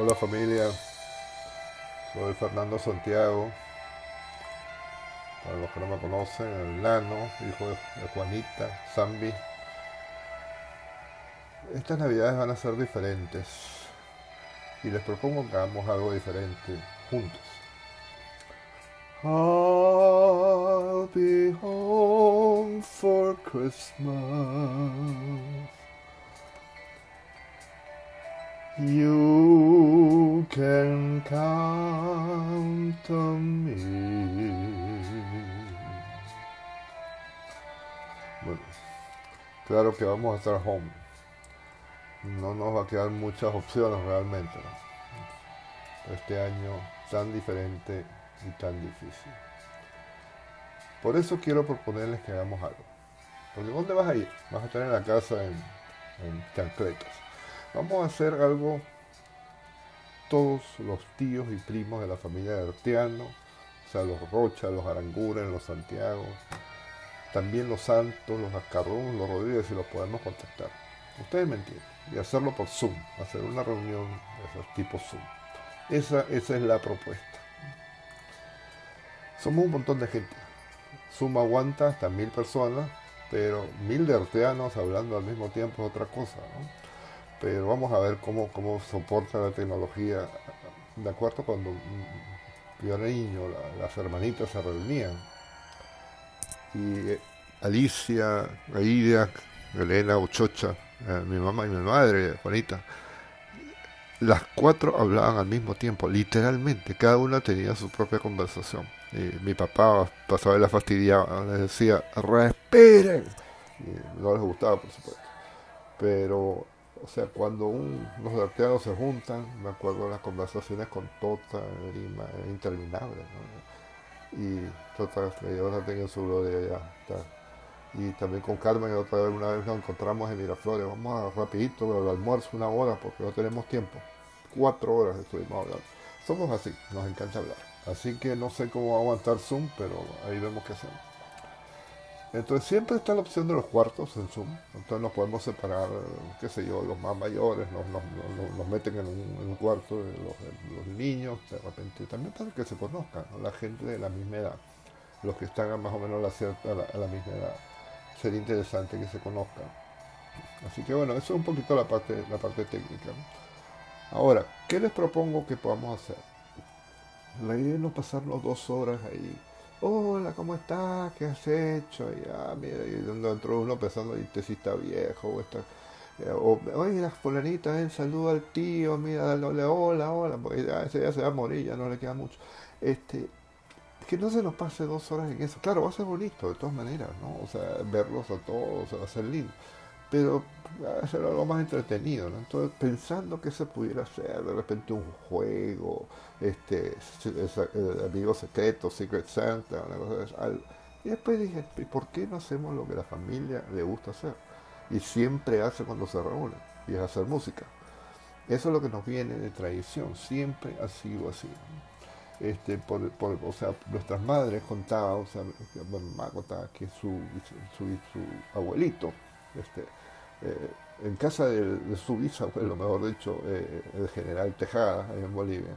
Hola familia, soy Fernando Santiago. Para los que no me conocen, el nano, hijo de Juanita, Zambi. Estas navidades van a ser diferentes y les propongo que hagamos algo diferente juntos. You can count on me. Bueno, claro que vamos a estar home. No nos va a quedar muchas opciones realmente. Este año tan diferente y tan difícil. Por eso quiero proponerles que hagamos algo. Porque ¿dónde vas a ir? Vas a estar en la casa en, en chancletas Vamos a hacer algo todos los tíos y primos de la familia de Arteano, o sea, los Rocha, los Aranguren, los Santiago, también los Santos, los Ascarrón, los Rodríguez, si los podemos contactar. Ustedes me entienden. Y hacerlo por Zoom, hacer una reunión de esos tipos Zoom. Esa, esa es la propuesta. Somos un montón de gente. Zoom aguanta hasta mil personas, pero mil de arteanos hablando al mismo tiempo es otra cosa. ¿no? Pero vamos a ver cómo, cómo soporta la tecnología. De acuerdo, cuando yo era niño, las hermanitas se reunían. Y eh, Alicia, Aida, Elena, Uchocha, eh, mi mamá y mi madre, Juanita, las cuatro hablaban al mismo tiempo, literalmente, cada una tenía su propia conversación. Y mi papá pasaba la fastidiaba, les decía, respiren. Y no les gustaba, por supuesto. Pero o sea, cuando un, los arteanos se juntan, me acuerdo de las conversaciones con Tota, Lima, interminables, ¿no? Y Tota, tenga en su gloria ya. Y también con Carmen, otra vez, una vez nos encontramos en Miraflores, vamos a rapidito, al almuerzo, una hora, porque no tenemos tiempo. Cuatro horas estuvimos hablando. Somos así, nos encanta hablar. Así que no sé cómo va a aguantar Zoom, pero ahí vemos qué hacemos. Entonces siempre está la opción de los cuartos en Zoom. Entonces nos podemos separar, qué sé yo, los más mayores, nos, meten en un, cuarto, los, niños, de repente, también para que se conozcan, la gente de la misma edad, los que están más o menos a la, a la, misma edad. Sería interesante que se conozcan. Así que bueno, eso es un poquito la parte, la parte técnica. Ahora, ¿qué les propongo que podamos hacer? La idea es no pasarnos dos horas ahí hola, ¿cómo estás? ¿Qué has hecho? Y, ah, mira, y entró uno pensando, este sí está viejo, o está... Eh, o, oye, la fulanita, ven, saluda al tío, mira, dale hola, hola, porque ya, ese ya se va a morir, no le queda mucho. Este, que no se nos pase dos horas en eso. Claro, va a ser bonito, de todas maneras, ¿no? O sea, verlos a todos, va a ser lindo pero hacer algo más entretenido. Entonces, pensando que se pudiera hacer, de repente un juego, este, amigo secreto, Secret Santa, una cosa de eso. Y después dije, ¿por qué no hacemos lo que la familia le gusta hacer? Y siempre hace cuando se reúne, y es hacer música. Eso es lo que nos viene de tradición, siempre ha sido así. Este, por, o sea, nuestras madres contaban, o sea, mi mamá contaba que su, su, su abuelito, este, eh, en casa de, su bisabuelo, mejor dicho, eh, el general Tejada, en Bolivia,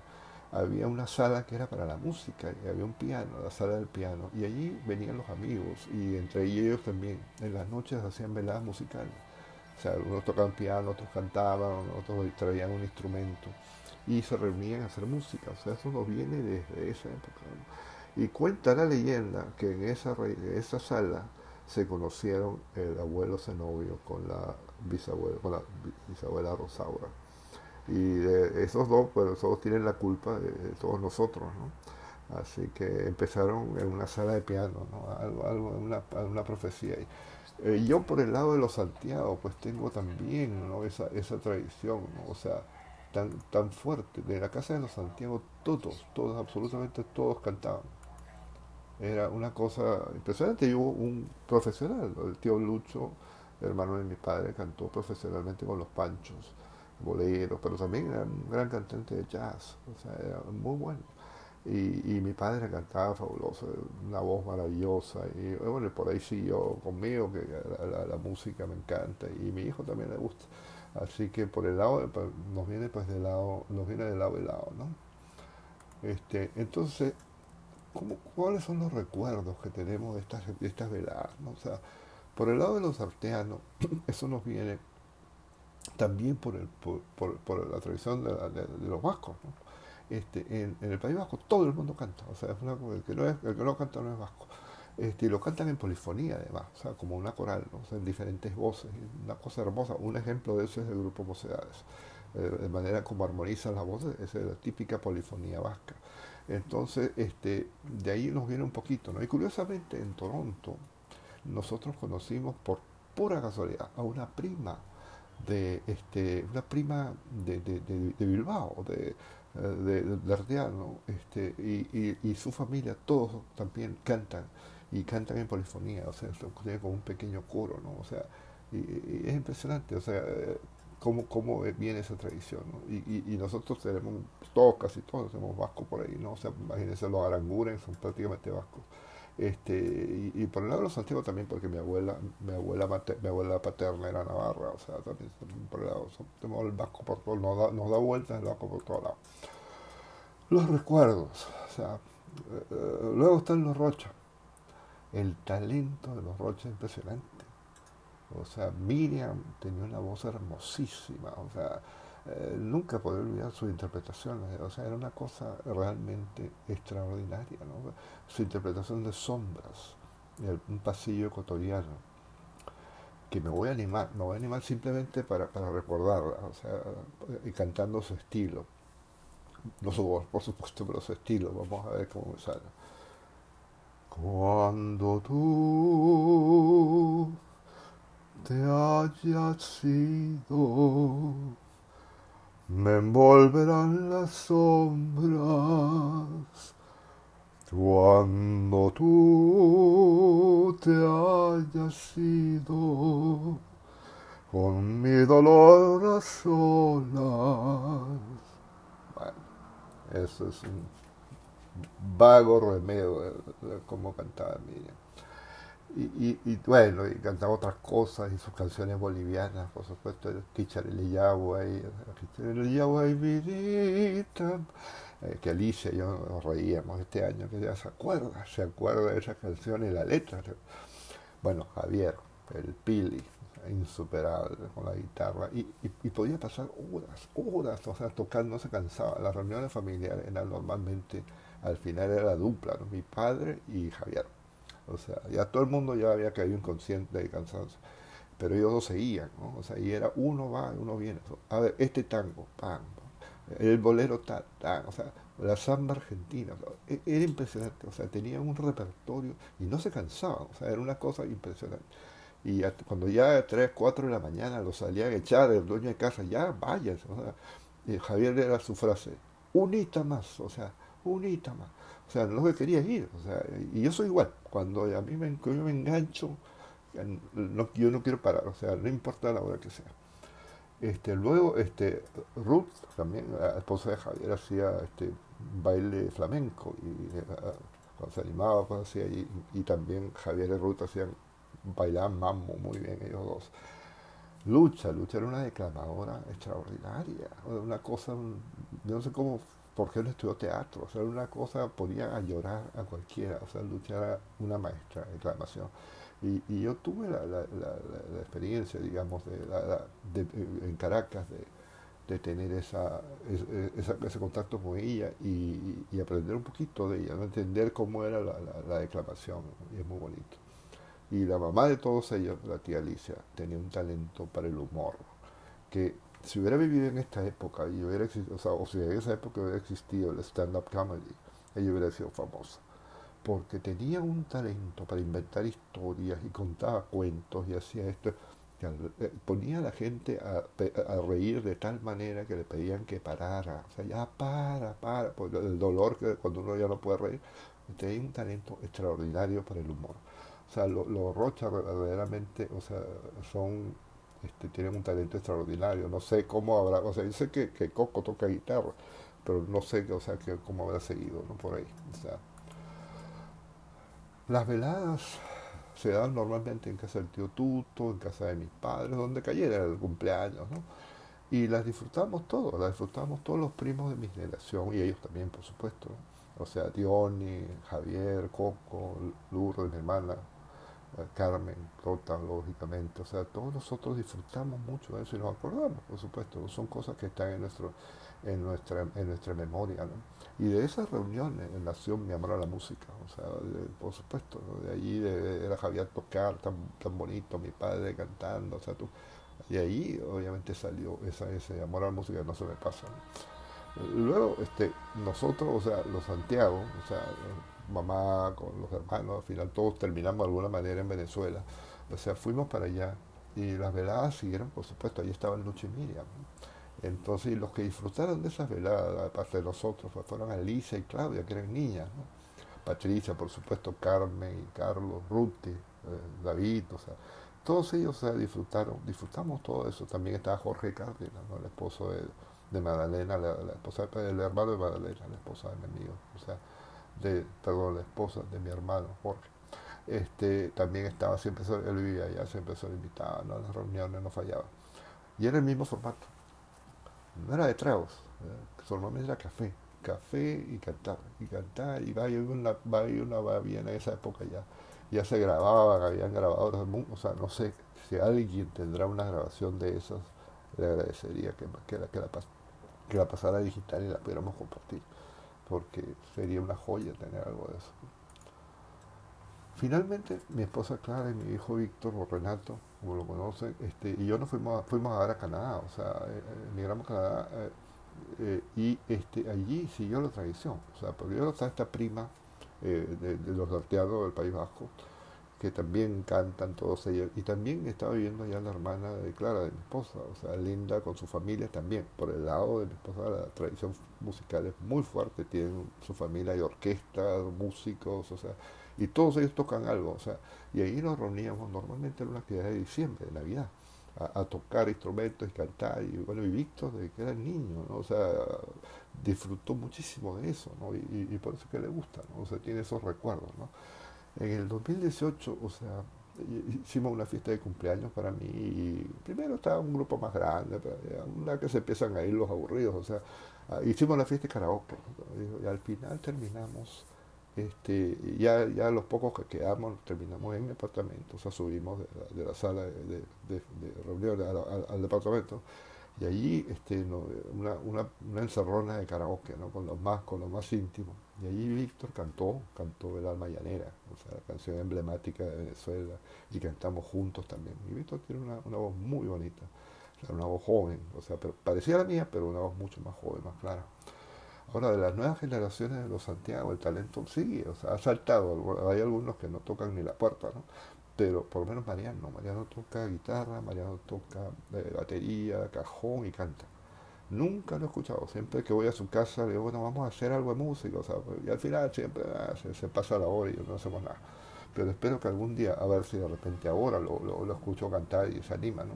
había una sala que era para la música, y había un piano, la sala del piano, y allí venían los amigos, y entre ellos también, en las noches hacían veladas musicales. O sea, algunos tocaban piano, otros cantaban, otros traían un instrumento, y se reunían a hacer música. O sea, eso nos viene desde esa época. Y cuenta la leyenda que en esa, esa sala, se conocieron el abuelo Zenobio con la bisabuela, Rosaura. Y de esos dos, pues todos tienen la culpa de, todos nosotros, ¿no? Así que empezaron en una sala de piano, ¿no? Algo, algo una, profecía. Eh, yo por el lado de los Santiago, pues tengo también ¿no? esa, esa tradición, ¿no? o sea, tan, tan fuerte. De la casa de los Santiago, todos, todos, absolutamente todos cantaban era una cosa impresionante. Y hubo un profesional, el tío Lucho, hermano de mi padre, cantó profesionalmente con los Panchos, boleros, pero también era un gran cantante de jazz, o sea, era muy bueno. Y, y mi padre cantaba fabuloso, una voz maravillosa. Y bueno, por ahí siguió conmigo, que la, la, música me encanta, y mi hijo también le gusta. Así que por el lado, pues, nos viene pues del lado, nos viene del lado y lado, ¿no? Este, entonces, ¿cómo, ¿cuáles son los recuerdos que tenemos de estas, veladas? O sea, por el lado de los arteanos, eso nos viene también por, la tradición de, los vascos. Este, en, el País Vasco todo el mundo canta, o sea, el, que no canta no es vasco. Este, y lo cantan en polifonía además, o sea, como una coral, o sea, en diferentes voces, una cosa hermosa. Un ejemplo de eso es el grupo Mocedades. Eh, de manera como armonizan las voces, esa es la típica polifonía vasca. Entonces, este, de ahí nos viene un poquito, ¿no? Y curiosamente en Toronto, nosotros conocimos por pura casualidad a una prima de este, una prima de, de, Bilbao, de, de, de este, y, y, su familia, todos también cantan, y cantan en polifonía, o sea, tiene como un pequeño coro, ¿no? O sea, y, es impresionante, o sea, cómo, cómo viene esa tradición, y, nosotros tenemos, todos, casi todos, tenemos vasco por ahí, ¿no? O sea, imagínense los aranguren, son prácticamente vascos. Este, y, por el lado de los antiguos también, porque mi abuela, mi abuela mi abuela paterna era navarra, o sea, también, por el lado, tenemos el vasco por todo, nos da, nos da vueltas el vasco por todos lados. Los recuerdos, o sea, eh, eh, luego están los rochas. El talento de los rochas es impresionante. O sea, Miriam tenía una voz hermosísima, o sea, eh, nunca podré olvidar sus interpretaciones, o sea, era una cosa realmente extraordinaria, ¿no? Su interpretación de sombras, un pasillo ecuatoriano, que me voy a animar, me voy a animar simplemente para, para recordarla, o sea, cantando su estilo. No su voz, por supuesto, pero su estilo, vamos a ver cómo me sale. Cuando tú te hayas sido me envolverán las sombras cuando tú te hayas ido con mi dolor a. Bueno, eso es un vago remedio de, cómo cantaba Miriam. Y, y, bueno, y cantaba otras cosas y sus canciones bolivianas, por supuesto, el Kicharele Yagua y y Vidita, eh, que Alicia y yo nos reíamos este año, que ya se acuerda, se acuerda de esa canción y la letra. Bueno, Javier, el Pili, insuperable con la guitarra, y, y, podía pasar horas, horas, o sea, tocando, no se cansaba. Las reuniones familiares eran normalmente, al final era la dupla, mi padre y Javier o sea, ya todo el mundo ya había caído inconsciente de cansancio. Pero ellos dos seguían, ¿no? O sea, y era uno va, uno viene. A ver, este tango, pam, el bolero tal, tal, o sea, la samba argentina, e, era impresionante, o sea, tenían un repertorio y no se cansaban, o sea, era una cosa impresionante. Y cuando ya a 3, 4 de la mañana lo salían a echar el dueño de casa, ya váyanse, o sea, y Javier era su frase, unita más, o sea, unita más. O sea, no que quería ir. O sea, y yo soy igual. Cuando a mí me, yo me engancho, yo no quiero parar. O sea, no importa la hora que sea. Este, luego, este, Ruth, también, la esposa de Javier, hacía este, baile flamenco y eh, cuando se animaba, pues hacía, y, y, también Javier y Ruth hacían, bailaban mambo muy bien ellos dos. Lucha, Lucha era una declamadora extraordinaria, una cosa, no sé cómo porque él estudió teatro, o sea, una cosa, podía llorar a cualquiera, o sea, luchar una maestra de declamación. Y, yo tuve la, experiencia, digamos, de, en Caracas de, tener esa, ese contacto con ella y, y, aprender un poquito de ella, ¿no? entender cómo era la, declamación, y es muy bonito. Y la mamá de todos ellos, la tía Alicia, tenía un talento para el humor, que si hubiera vivido en esta época y hubiera existido, o, sea, o si en esa época hubiera existido el stand-up comedy, ella hubiera sido famosa. Porque tenía un talento para inventar historias y contaba cuentos y hacía esto. Eh, ponía a la gente a, a, reír de tal manera que le pedían que parara. O sea, ya para, para, por el dolor que cuando uno ya no puede reír. Tenía un talento extraordinario para el humor. O sea, los lo Rocha verdaderamente, o sea, son este, tienen un talento extraordinario. No sé cómo habrá, o sea, yo sé que, que Coco toca guitarra, pero no sé o sea, que, cómo habrá seguido ¿no? por ahí. Las veladas se daban normalmente en casa del tío Tuto, en casa de mis padres, donde cayera el cumpleaños, ¿no? Y las disfrutamos todos, las disfrutamos todos los primos de mi generación, y ellos también, por supuesto. O sea, Diony, Javier, Coco, Lourdes, mi hermana, Carmen, Rota, lógicamente. O sea, todos nosotros disfrutamos mucho de eso y nos acordamos, por supuesto. Son cosas que están en, nuestro, en, nuestra, en nuestra memoria. ¿no? Y de esas reuniones nació mi amor a la música. O sea, por supuesto, de allí de, era Javier tocar tan, tan bonito, mi padre cantando. O sea, tú, y ahí obviamente salió esa, ese amor a la música no se me pasa. Luego, este, nosotros, o sea, los Santiago, o sea, mamá con los hermanos, al final todos terminamos de alguna manera en Venezuela. O sea, fuimos para allá y las veladas siguieron, por supuesto, ahí estaban Lucho y Miriam. Entonces, los que disfrutaron de esas veladas, aparte de nosotros, pues, fueron Alicia y Claudia, que eran niñas, Patricia, por supuesto, Carmen y Carlos, Ruti, eh, David, o sea, todos ellos disfrutaron, disfrutamos todo eso. También estaba Jorge Cárdenas, el esposo de, de Magdalena, la, esposa, el hermano de Magdalena, la esposa de mi amigo, o sea, de, perdón, la esposa de mi hermano Jorge. Este, también estaba siempre, él vivía allá, siempre se invitaba, ¿no? las reuniones no fallaba. Y era el mismo formato. No era de tragos, ¿eh? normalmente era café, café y cantar, y cantar, y va y una, va y una va bien en esa época ya. Ya se grababan, habían grabado, o sea, no sé si alguien tendrá una grabación de esas, le agradecería que, que, la, que la, que la pasara digital y la pudiéramos compartir, porque sería una joya tener algo de eso. Finalmente, mi esposa Clara y mi hijo Víctor, o Renato, como lo conocen, este, y yo nos fuimos, fuimos a ver a Canadá, o sea, eh, eh, emigramos a Canadá, eh, y este, allí siguió la tradición, o sea, porque yo estaba esta prima de, de, los norteados del País Vasco, que también cantan todos ellos. Y también estaba viviendo allá la hermana de Clara, de mi esposa, o sea, Linda con su familia también. Por el lado de mi esposa, la tradición musical es muy fuerte, tienen su familia, hay orquestas, músicos, o sea, y todos ellos tocan algo, o sea, y ahí nos reuníamos normalmente en una actividad de diciembre, de Navidad. A, tocar instrumentos y cantar. Y bueno, y Víctor, desde que era niño, ¿no? O sea, disfrutó muchísimo de eso, ¿no? Y, y, por eso que le gusta, ¿no? O sea, tiene esos recuerdos, ¿no? En el 2018, o sea, hicimos una fiesta de cumpleaños para mí y primero estaba un grupo más grande, una que se empiezan a ir los aburridos, o sea, ah, hicimos la fiesta de karaoke y al final terminamos, este, ya, ya los pocos que quedamos terminamos en mi apartamento, o sea, subimos de la, sala de, de, reuniones al departamento y allí este, una, una, encerrona de karaoke, ¿no? con los más, con los más íntimos. Y allí Víctor cantó, cantó El alma llanera, o sea, la canción emblemática de Venezuela, y cantamos juntos también. Y Víctor tiene una, una voz muy bonita, o una voz joven, o sea, parecía la mía, pero una voz mucho más joven, más clara. Ahora, de las nuevas generaciones de los Santiago, el talento sigue, o sea, ha saltado. Hay algunos que no tocan ni la puerta. Pero por lo menos Mariano, Mariano toca guitarra, Mariano toca eh, batería, cajón y canta. Nunca lo he escuchado, siempre que voy a su casa le digo, bueno, vamos a hacer algo de música, o y al final siempre ah, se, pasa la hora y no hacemos nada. Pero espero que algún día, a ver si de repente ahora lo, lo, escucho cantar y se anima, ¿no?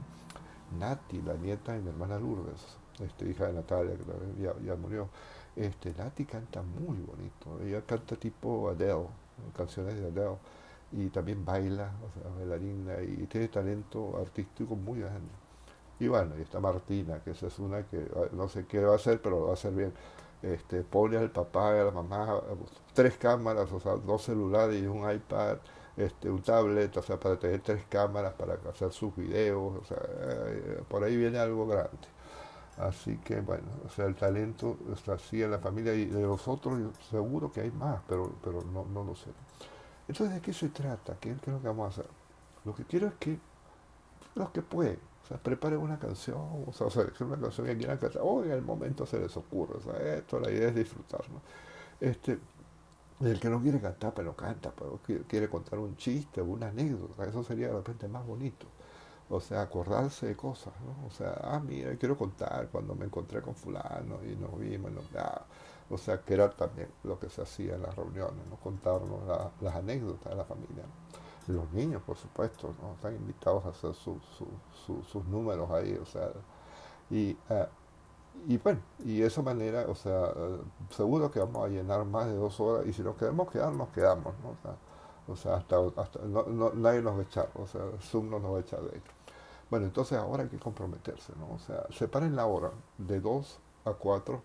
Nati, la nieta de mi hermana Lourdes, este, hija de Natalia, que ya, ya murió, este, Nati canta muy bonito, ella canta tipo Adele, canciones de Adele y también baila, o sea, bailarina y tiene talento artístico muy grande. Y bueno, y está Martina, que esa es una que no sé qué va a hacer, pero lo va a hacer bien. Este, pone al papá y a la mamá tres cámaras, o sea, dos celulares y un iPad, este, un tablet, o sea, para tener tres cámaras para hacer sus videos, o sea, eh, por ahí viene algo grande. Así que bueno, o sea, el talento está así en la familia y de los otros seguro que hay más, pero, pero no, no lo sé. Entonces, ¿de qué se trata? ¿Qué, es lo que vamos a hacer? Lo que quiero es que los que pueden, o sea, preparen una canción, o sea, seleccionen una canción que quieran cantar, o en el momento se les ocurre, o sea, esto, la idea es disfrutar, ¿no? Este, el que no quiere cantar, pero canta, pero quiere contar un chiste, una anécdota, eso sería de repente más bonito. O sea, acordarse de cosas, ¿no? O sea, ah, mira, quiero contar cuando me encontré con fulano y nos vimos, nos, ah, o sea, que era también lo que se hacía en las reuniones, ¿no? contarnos las anécdotas de la familia. Los niños, por supuesto, ¿no? están invitados a hacer sus números ahí, o sea, y, eh, y bueno, y de esa manera, o sea, seguro que vamos a llenar más de dos horas, y si nos queremos quedar, nos quedamos, ¿no? O sea, hasta, hasta no, nadie nos va a echar, o sea, Zoom no nos va a echar de ahí. Bueno, entonces ahora hay que comprometerse, ¿no? O sea, separen la hora de 2 a 4,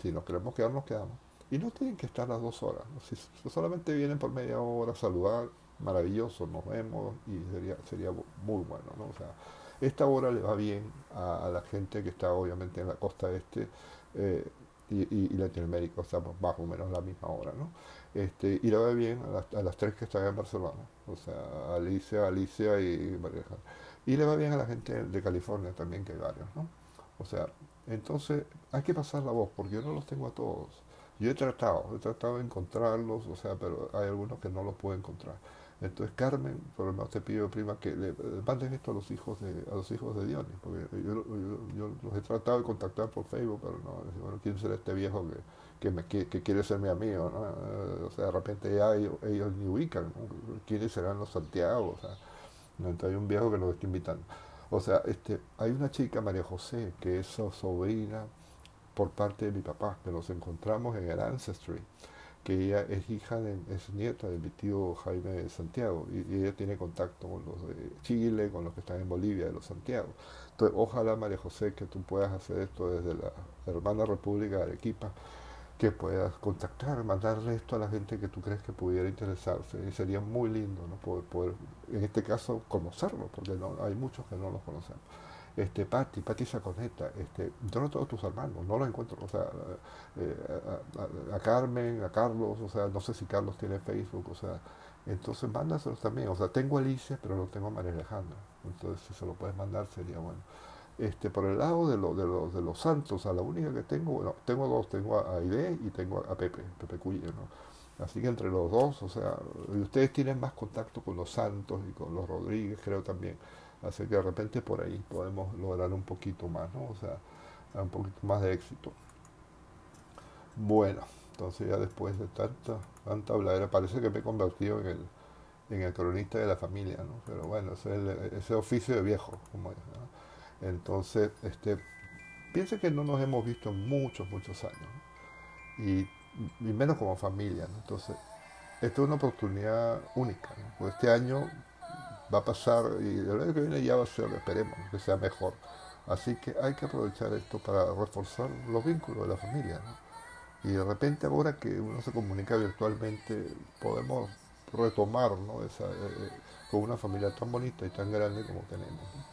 si nos queremos quedar, nos quedamos. Y no tienen que estar las dos horas, si, solamente vienen por media hora a saludar, maravilloso, nos vemos y sería, sería muy bueno, ¿no? O sea, esta hora le va bien a, la gente que está obviamente en la costa este eh, y, Latinoamérica, o sea, más o menos la misma hora, ¿no? Este, y le va bien a las, tres que están en Barcelona, o sea, Alicia, Alicia y María Y le va bien a la gente de California también, que hay varios, ¿no? O sea, entonces hay que pasar la voz, porque yo no los tengo a todos. Yo he tratado, he tratado de encontrarlos, o sea, pero hay algunos que no los puedo encontrar. Entonces Carmen, por lo menos te pido, prima, que le, manden esto a los hijos de a los hijos de Dionis, porque yo, los he tratado de contactar por Facebook, pero no, bueno, ¿quién será este viejo que, que, quiere ser mi amigo? ¿no? O sea, de repente ya ellos, ni ubican, ¿quiénes serán los Santiago? O sea, entonces hay un viejo que nos está invitando. O sea, este, hay una chica, María José, que es sobrina por parte de mi papá, que nos encontramos en el Ancestry que ella es hija, de, es nieta de mi tío Jaime de Santiago y, ella tiene contacto con los de Chile, con los que están en Bolivia, de los Santiago. Entonces, ojalá María José que tú puedas hacer esto desde la hermana República de Arequipa, que puedas contactar, mandarle esto a la gente que tú crees que pudiera interesarse y sería muy lindo ¿no? poder, poder en este caso, conocerlos, porque no, hay muchos que no los conocemos este, Patti, Patti Saconeta, este, yo no todos tus hermanos, no los encuentro, o sea, eh, a, Carmen, a Carlos, o sea, no sé si Carlos tiene Facebook, o sea, entonces mándaselos también, o sea, tengo Alicia, pero no tengo a María Alejandra, entonces si se lo puedes mandar sería bueno. Este, por el lado de, lo, de, los, de los santos, a la única que tengo, bueno, tengo dos, tengo a Aide y tengo a Pepe, Pepe Cuye, ¿no? Así que entre los dos, o sea, ustedes tienen más contacto con los santos y con los Rodríguez, creo también. Así que de repente por ahí podemos lograr un poquito más, ¿no? O sea, un poquito más de éxito. Bueno, entonces ya después de tanta, tanta habladera, parece que me he convertido en el, en el cronista de la familia, ¿no? Pero bueno, ese es ese oficio de viejo, como es, ¿no? Entonces, este, piense que no nos hemos visto en muchos, muchos años, y, menos como familia. Entonces, esta es una oportunidad única, ¿no? Pues este año va a pasar y el año que viene ya va a ser, esperemos, que sea mejor. Así que hay que aprovechar esto para reforzar los vínculos de la familia. Y de repente ahora que uno se comunica virtualmente, podemos retomar ¿no? Eh, eh, con una familia tan bonita y tan grande como tenemos.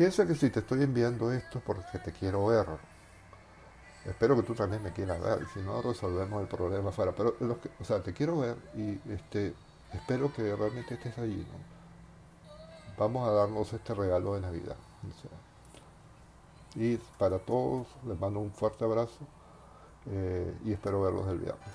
Piensa que si te estoy enviando esto es porque te quiero ver. Espero que tú también me quieras ver, si no resolvemos el problema afuera. Pero, o sea, te quiero ver y este, espero que realmente estés allí. ¿no? Vamos a darnos este regalo de Navidad. y para todos les mando un fuerte abrazo eh, y espero verlos el viernes.